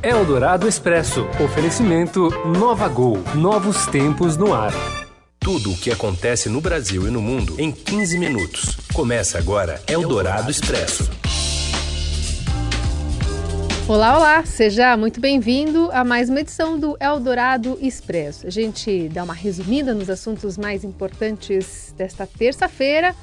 Eldorado Expresso. Oferecimento Nova Gol. Novos tempos no ar. Tudo o que acontece no Brasil e no mundo em 15 minutos. Começa agora Eldorado Expresso. Olá, olá! Seja muito bem-vindo a mais uma edição do Eldorado Expresso. A gente dá uma resumida nos assuntos mais importantes desta terça-feira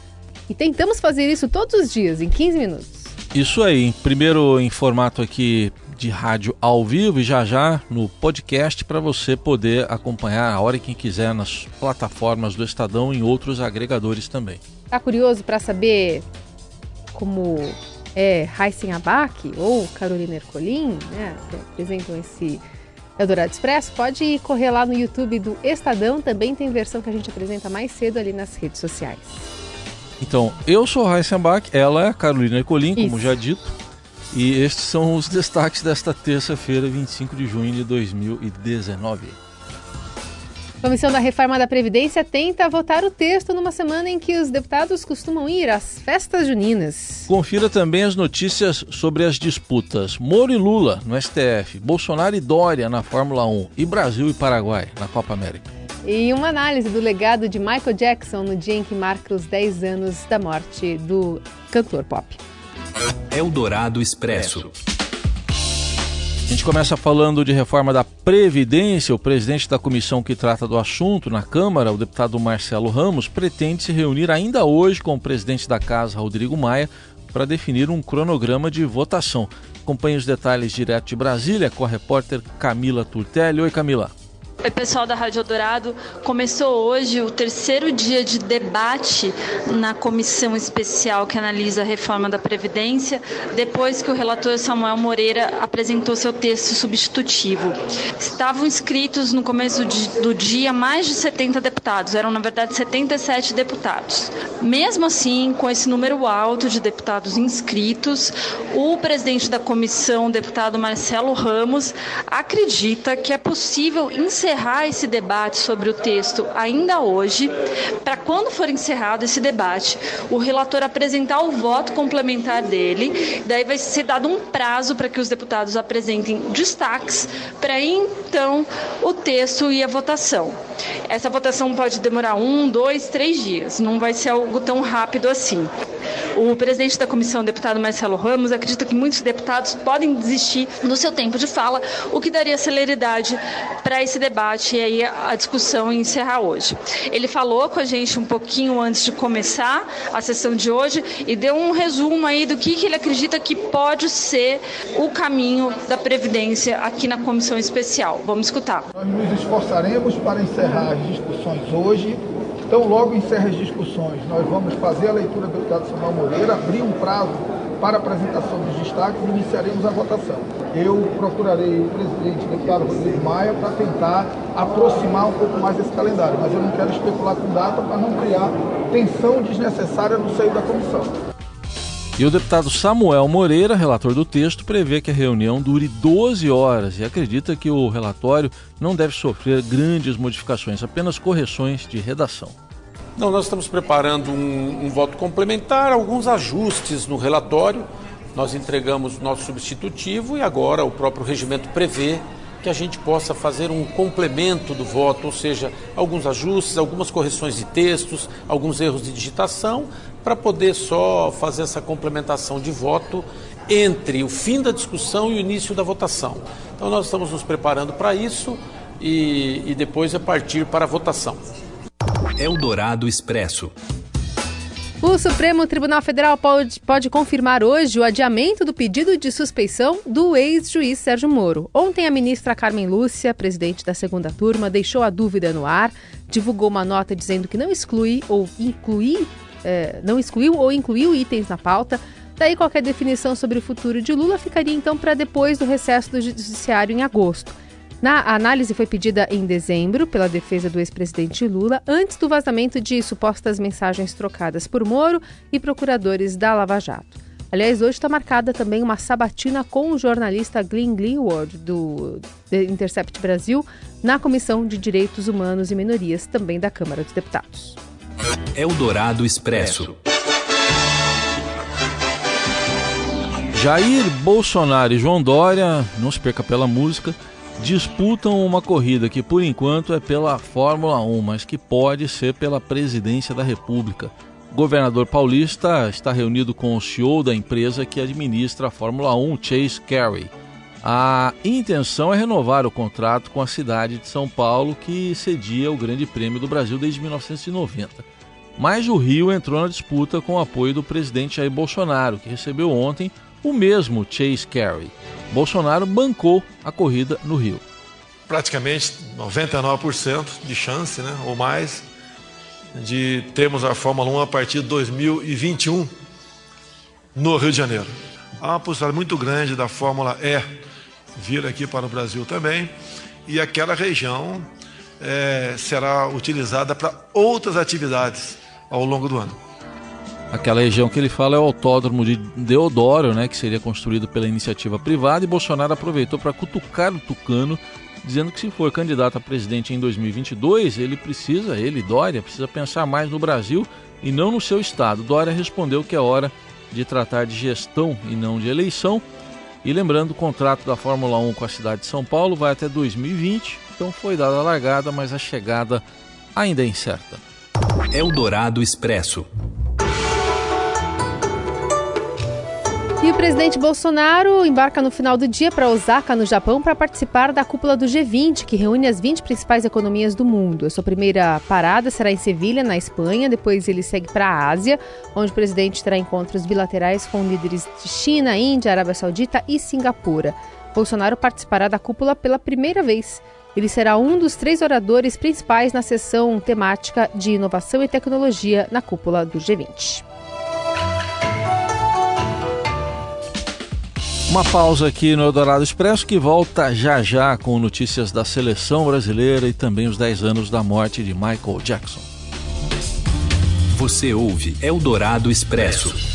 e tentamos fazer isso todos os dias, em 15 minutos. Isso aí, primeiro em formato aqui de rádio ao vivo e já já no podcast para você poder acompanhar a hora que quiser nas plataformas do Estadão e em outros agregadores também. Tá curioso para saber como é Heisen Abac ou Carolina Ercolim, né, que apresentam esse Eldorado Expresso, pode correr lá no YouTube do Estadão, também tem versão que a gente apresenta mais cedo ali nas redes sociais. Então, eu sou Heisen Abac, ela é a Carolina Ercolim, como já dito. E estes são os destaques desta terça-feira, 25 de junho de 2019. A Comissão da Reforma da Previdência tenta votar o texto numa semana em que os deputados costumam ir às festas juninas. Confira também as notícias sobre as disputas Moro e Lula no STF, Bolsonaro e Dória na Fórmula 1 e Brasil e Paraguai na Copa América. E uma análise do legado de Michael Jackson no dia em que marca os 10 anos da morte do cantor pop. Eldorado Expresso. A gente começa falando de reforma da Previdência. O presidente da comissão que trata do assunto na Câmara, o deputado Marcelo Ramos, pretende se reunir ainda hoje com o presidente da Casa, Rodrigo Maia, para definir um cronograma de votação. Acompanhe os detalhes direto de Brasília com a repórter Camila Turtelli. Oi, Camila. Oi, pessoal da Rádio Dourado. Começou hoje o terceiro dia de debate na comissão especial que analisa a reforma da Previdência, depois que o relator Samuel Moreira apresentou seu texto substitutivo. Estavam inscritos no começo do dia mais de 70 deputados, eram na verdade 77 deputados. Mesmo assim, com esse número alto de deputados inscritos, o presidente da comissão, o deputado Marcelo Ramos, acredita que é possível encerrar encerrar esse debate sobre o texto ainda hoje, para quando for encerrado esse debate, o relator apresentar o voto complementar dele, daí vai ser dado um prazo para que os deputados apresentem destaques para então o texto e a votação. Essa votação pode demorar um, dois, três dias, não vai ser algo tão rápido assim. O presidente da comissão, deputado Marcelo Ramos, acredita que muitos deputados podem desistir no seu tempo de fala, o que daria celeridade para esse debate debate e aí a discussão encerrar hoje. Ele falou com a gente um pouquinho antes de começar a sessão de hoje e deu um resumo aí do que, que ele acredita que pode ser o caminho da Previdência aqui na comissão especial. Vamos escutar. Nós nos esforçaremos para encerrar as discussões hoje. Então, logo encerra as discussões, nós vamos fazer a leitura do deputado Samuel Moreira, abrir um prazo para apresentação dos destaques e iniciaremos a votação. Eu procurarei o presidente, o deputado Rodrigo Maia, para tentar aproximar um pouco mais esse calendário, mas eu não quero especular com data para não criar tensão desnecessária no seio da comissão. E o deputado Samuel Moreira, relator do texto, prevê que a reunião dure 12 horas e acredita que o relatório não deve sofrer grandes modificações, apenas correções de redação. Não, nós estamos preparando um, um voto complementar, alguns ajustes no relatório. Nós entregamos nosso substitutivo e agora o próprio regimento prevê que a gente possa fazer um complemento do voto, ou seja, alguns ajustes, algumas correções de textos, alguns erros de digitação, para poder só fazer essa complementação de voto entre o fim da discussão e o início da votação. Então nós estamos nos preparando para isso e, e depois é partir para a votação. Eldorado Expresso. O Supremo Tribunal Federal pode, pode confirmar hoje o adiamento do pedido de suspeição do ex-juiz Sérgio Moro. Ontem, a ministra Carmen Lúcia, presidente da segunda turma, deixou a dúvida no ar, divulgou uma nota dizendo que não exclui ou inclui, eh, não excluiu ou incluiu itens na pauta. Daí, qualquer definição sobre o futuro de Lula ficaria então para depois do recesso do Judiciário em agosto. Na a análise foi pedida em dezembro pela defesa do ex-presidente Lula, antes do vazamento de supostas mensagens trocadas por Moro e procuradores da Lava Jato. Aliás, hoje está marcada também uma sabatina com o jornalista Glenn Greenwald, do Intercept Brasil, na Comissão de Direitos Humanos e Minorias, também da Câmara dos Deputados. Eldorado Expresso. Jair Bolsonaro e João Dória, não se perca pela música, disputam uma corrida que por enquanto é pela Fórmula 1, mas que pode ser pela presidência da República. O governador paulista está reunido com o CEO da empresa que administra a Fórmula 1, Chase Carey. A intenção é renovar o contrato com a cidade de São Paulo, que cedia o Grande Prêmio do Brasil desde 1990. Mas o Rio entrou na disputa com o apoio do presidente Jair Bolsonaro, que recebeu ontem o mesmo Chase Carey. Bolsonaro bancou a corrida no Rio. Praticamente 99% de chance, né, ou mais, de termos a Fórmula 1 a partir de 2021 no Rio de Janeiro. Há uma possibilidade muito grande da Fórmula E vir aqui para o Brasil também, e aquela região é, será utilizada para outras atividades ao longo do ano. Aquela região que ele fala é o autódromo de Deodoro, né, que seria construído pela iniciativa privada, e Bolsonaro aproveitou para cutucar o Tucano, dizendo que se for candidato a presidente em 2022, ele precisa, ele, Dória, precisa pensar mais no Brasil e não no seu estado. Dória respondeu que é hora de tratar de gestão e não de eleição. E lembrando, o contrato da Fórmula 1 com a cidade de São Paulo vai até 2020, então foi dada a largada, mas a chegada ainda é incerta. Eldorado Expresso. Presidente Bolsonaro embarca no final do dia para Osaka, no Japão, para participar da cúpula do G20, que reúne as 20 principais economias do mundo. A sua primeira parada será em Sevilha, na Espanha. Depois ele segue para a Ásia, onde o presidente terá encontros bilaterais com líderes de China, Índia, Arábia Saudita e Singapura. Bolsonaro participará da cúpula pela primeira vez. Ele será um dos três oradores principais na sessão temática de inovação e tecnologia na cúpula do G20. Uma pausa aqui no Eldorado Expresso que volta já já com notícias da seleção brasileira e também os 10 anos da morte de Michael Jackson. Você ouve Eldorado Expresso.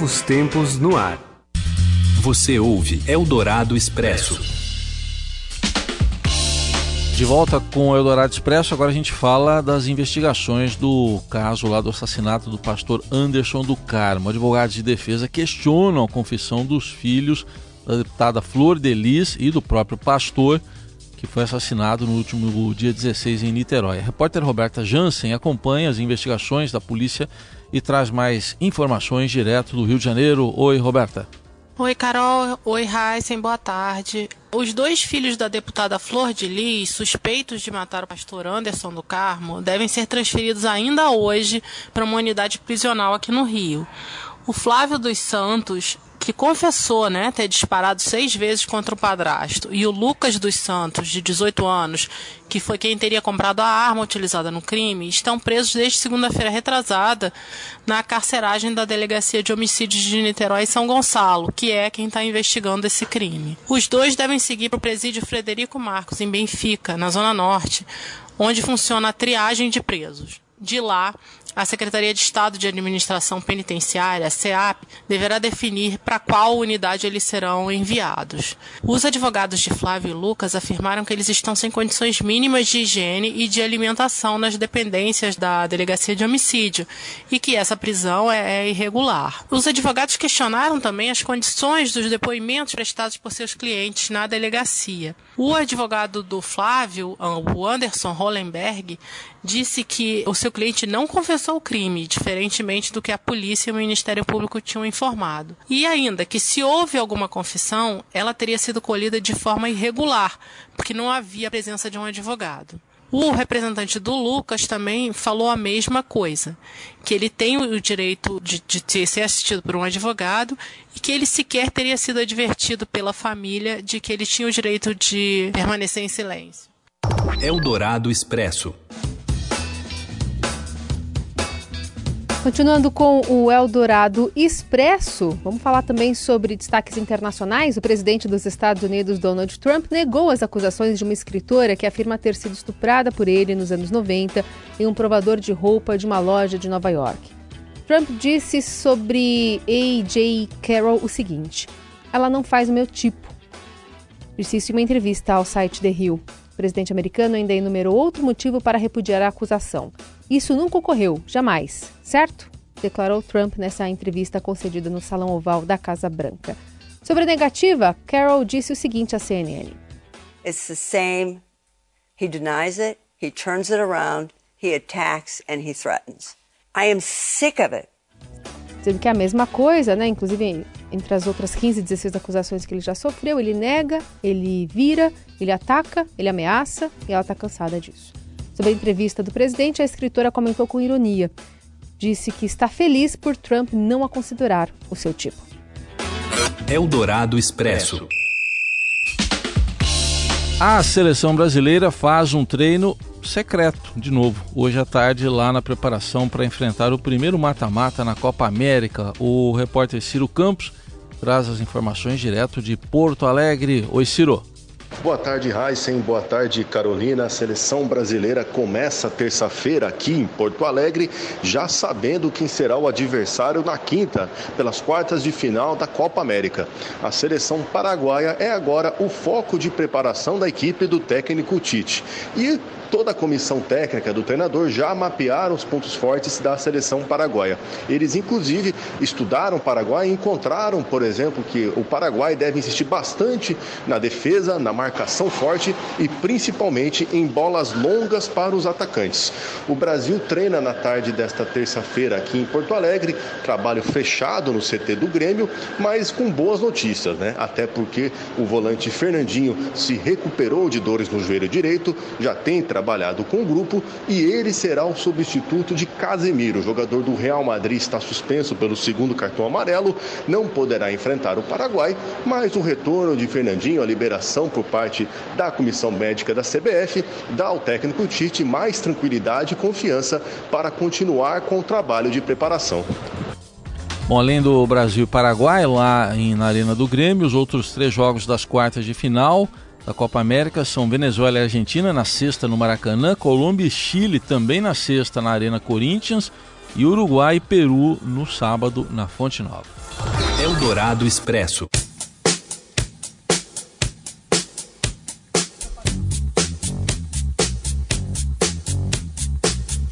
Novos tempos no ar. Você ouve Eldorado Expresso. De volta com o Eldorado Expresso, agora a gente fala das investigações do caso lá do assassinato do pastor Anderson do Carmo. Advogados de defesa questionam a confissão dos filhos da deputada Flor Delis e do próprio pastor, que foi assassinado no último dia 16 em Niterói. A repórter Roberta Jansen acompanha as investigações da polícia e traz mais informações direto do Rio de Janeiro. Oi, Roberta. Oi, Carol. Oi, Heisen. Boa tarde. Os dois filhos da deputada Flor de Lis, suspeitos de matar o pastor Anderson do Carmo, devem ser transferidos ainda hoje para uma unidade prisional aqui no Rio. O Flávio dos Santos que confessou né, ter disparado seis vezes contra o padrasto, e o Lucas dos Santos, de 18 anos, que foi quem teria comprado a arma utilizada no crime, estão presos desde segunda-feira retrasada na carceragem da Delegacia de Homicídios de Niterói e São Gonçalo, que é quem está investigando esse crime. Os dois devem seguir para o presídio Frederico Marcos, em Benfica, na Zona Norte, onde funciona a triagem de presos. De lá, a Secretaria de Estado de Administração Penitenciária, SEAP, deverá definir para qual unidade eles serão enviados. Os advogados de Flávio e Lucas afirmaram que eles estão sem condições mínimas de higiene e de alimentação nas dependências da Delegacia de Homicídio e que essa prisão é, é irregular. Os advogados questionaram também as condições dos depoimentos prestados por seus clientes na delegacia. O advogado do Flávio, o Anderson Hollenberg, disse que o seu cliente não confessou o crime, diferentemente do que a polícia e o Ministério Público tinham informado. E ainda que se houve alguma confissão, ela teria sido colhida de forma irregular, porque não havia a presença de um advogado. O representante do Lucas também falou a mesma coisa, que ele tem o direito de, de ser assistido por um advogado e que ele sequer teria sido advertido pela família de que ele tinha o direito de permanecer em silêncio. Eldorado Expresso. Continuando com o Eldorado Expresso, vamos falar também sobre destaques internacionais. O presidente dos Estados Unidos, Donald Trump, negou as acusações de uma escritora que afirma ter sido estuprada por ele nos anos 90 em um provador de roupa de uma loja de Nova York. Trump disse sobre A.J. Carroll o seguinte: Ela não faz o meu tipo. Disse isso em uma entrevista ao site The Hill. O presidente americano ainda enumerou outro motivo para repudiar a acusação. Isso nunca ocorreu, jamais, certo? Declarou Trump nessa entrevista concedida no Salão Oval da Casa Branca. Sobre a negativa, Carroll disse o seguinte à CNN: It's the same. He denies it, he turns it around, he attacks and he threatens. I am sick of it. Dizendo que é a mesma coisa, né? Inclusive, entre as outras 15, 16 acusações que ele já sofreu, ele nega, ele vira, ele ataca, ele ameaça e ela está cansada disso. Sobre a entrevista do presidente, a escritora comentou com ironia. Disse que está feliz por Trump não a considerar o seu tipo. Eldorado Expresso. A seleção brasileira faz um treino secreto, de novo, hoje à tarde, lá na preparação para enfrentar o primeiro mata-mata na Copa América. O repórter Ciro Campos traz as informações direto de Porto Alegre. Oi, Ciro. Boa tarde, Heisen. Boa tarde, Carolina. A seleção brasileira começa terça-feira aqui em Porto Alegre, já sabendo quem será o adversário na quinta, pelas quartas de final da Copa América. A seleção paraguaia é agora o foco de preparação da equipe do técnico Tite. E toda a comissão técnica do treinador já mapearam os pontos fortes da seleção paraguaia. Eles, inclusive, estudaram o Paraguai e encontraram, por exemplo, que o Paraguai deve insistir bastante na defesa, na marcação forte e principalmente em bolas longas para os atacantes. O Brasil treina na tarde desta terça-feira aqui em Porto Alegre, trabalho fechado no CT do Grêmio, mas com boas notícias, né? Até porque o volante Fernandinho se recuperou de dores no joelho direito, já tem trabalho trabalhado com o grupo e ele será o substituto de Casemiro. O jogador do Real Madrid está suspenso pelo segundo cartão amarelo, não poderá enfrentar o Paraguai, mas o retorno de Fernandinho, a liberação por parte da comissão médica da CBF, dá ao técnico Tite mais tranquilidade e confiança para continuar com o trabalho de preparação. Bom, além do Brasil e Paraguai, lá em, na Arena do Grêmio, os outros três jogos das quartas de final da Copa América são Venezuela e Argentina na sexta no Maracanã, Colômbia e Chile também na sexta na Arena Corinthians e Uruguai e Peru no sábado na Fonte Nova. Eldorado Expresso.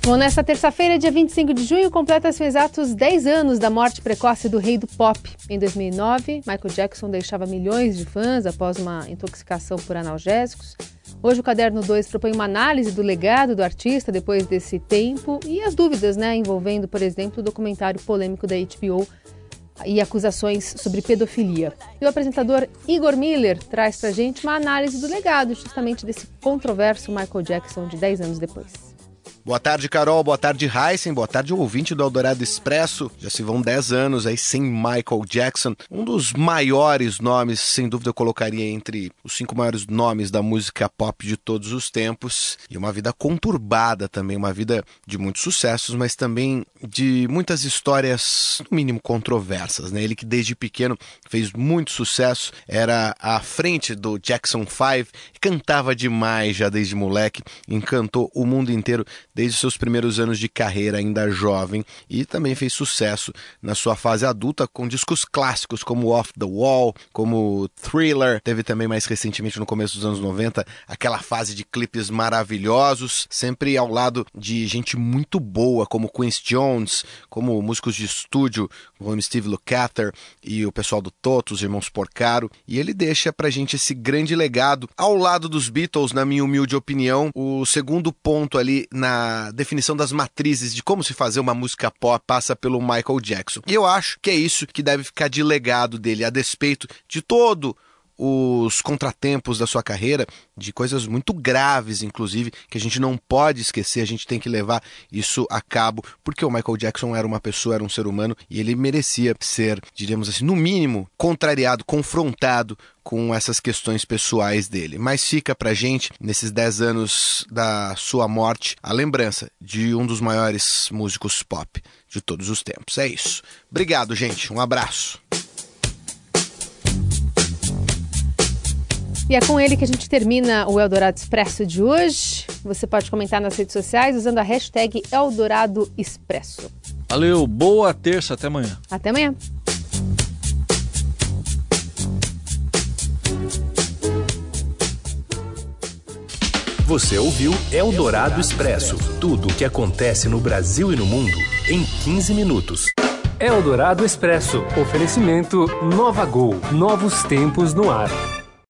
Bom, nesta terça-feira, dia 25 de junho, completa-se exatos 10 anos da morte precoce do rei do pop. Em 2009, Michael Jackson deixava milhões de fãs após uma intoxicação por analgésicos. Hoje o Caderno 2 propõe uma análise do legado do artista depois desse tempo e as dúvidas, né, envolvendo, por exemplo, o documentário polêmico da HBO e acusações sobre pedofilia. E o apresentador Igor Miller traz pra gente uma análise do legado justamente desse controverso Michael Jackson de 10 anos depois. Boa tarde, Carol. Boa tarde, Heisen. Boa tarde, ouvinte do Eldorado Expresso. Já se vão 10 anos aí sem Michael Jackson. Um dos maiores nomes, sem dúvida, eu colocaria entre os cinco maiores nomes da música pop de todos os tempos. E uma vida conturbada também, uma vida de muitos sucessos, mas também de muitas histórias, no mínimo, controversas. Né? Ele que desde pequeno fez muito sucesso, era à frente do Jackson 5, cantava demais já desde moleque, encantou o mundo inteiro desde seus primeiros anos de carreira, ainda jovem, e também fez sucesso na sua fase adulta com discos clássicos como Off the Wall, como Thriller. Teve também mais recentemente, no começo dos anos 90, aquela fase de clipes maravilhosos, sempre ao lado de gente muito boa, como Quincy Jones, como músicos de estúdio, como Steve Lukather e o pessoal do Toto, os irmãos Porcaro. E ele deixa pra gente esse grande legado, ao lado dos Beatles, na minha humilde opinião, o segundo ponto ali na definição das matrizes de como se fazer uma música pop passa pelo Michael Jackson. E eu acho que é isso que deve ficar de legado dele, a despeito de todo os contratempos da sua carreira, de coisas muito graves, inclusive, que a gente não pode esquecer, a gente tem que levar isso a cabo, porque o Michael Jackson era uma pessoa, era um ser humano e ele merecia ser, diríamos assim, no mínimo, contrariado, confrontado com essas questões pessoais dele. Mas fica pra gente, nesses 10 anos da sua morte, a lembrança de um dos maiores músicos pop de todos os tempos. É isso. Obrigado, gente. Um abraço. E é com ele que a gente termina o Eldorado Expresso de hoje. Você pode comentar nas redes sociais usando a hashtag Eldorado Expresso. Valeu, boa terça, até amanhã. Até amanhã. Você ouviu Eldorado Expresso tudo o que acontece no Brasil e no mundo em 15 minutos. Eldorado Expresso oferecimento Nova Gol novos tempos no ar.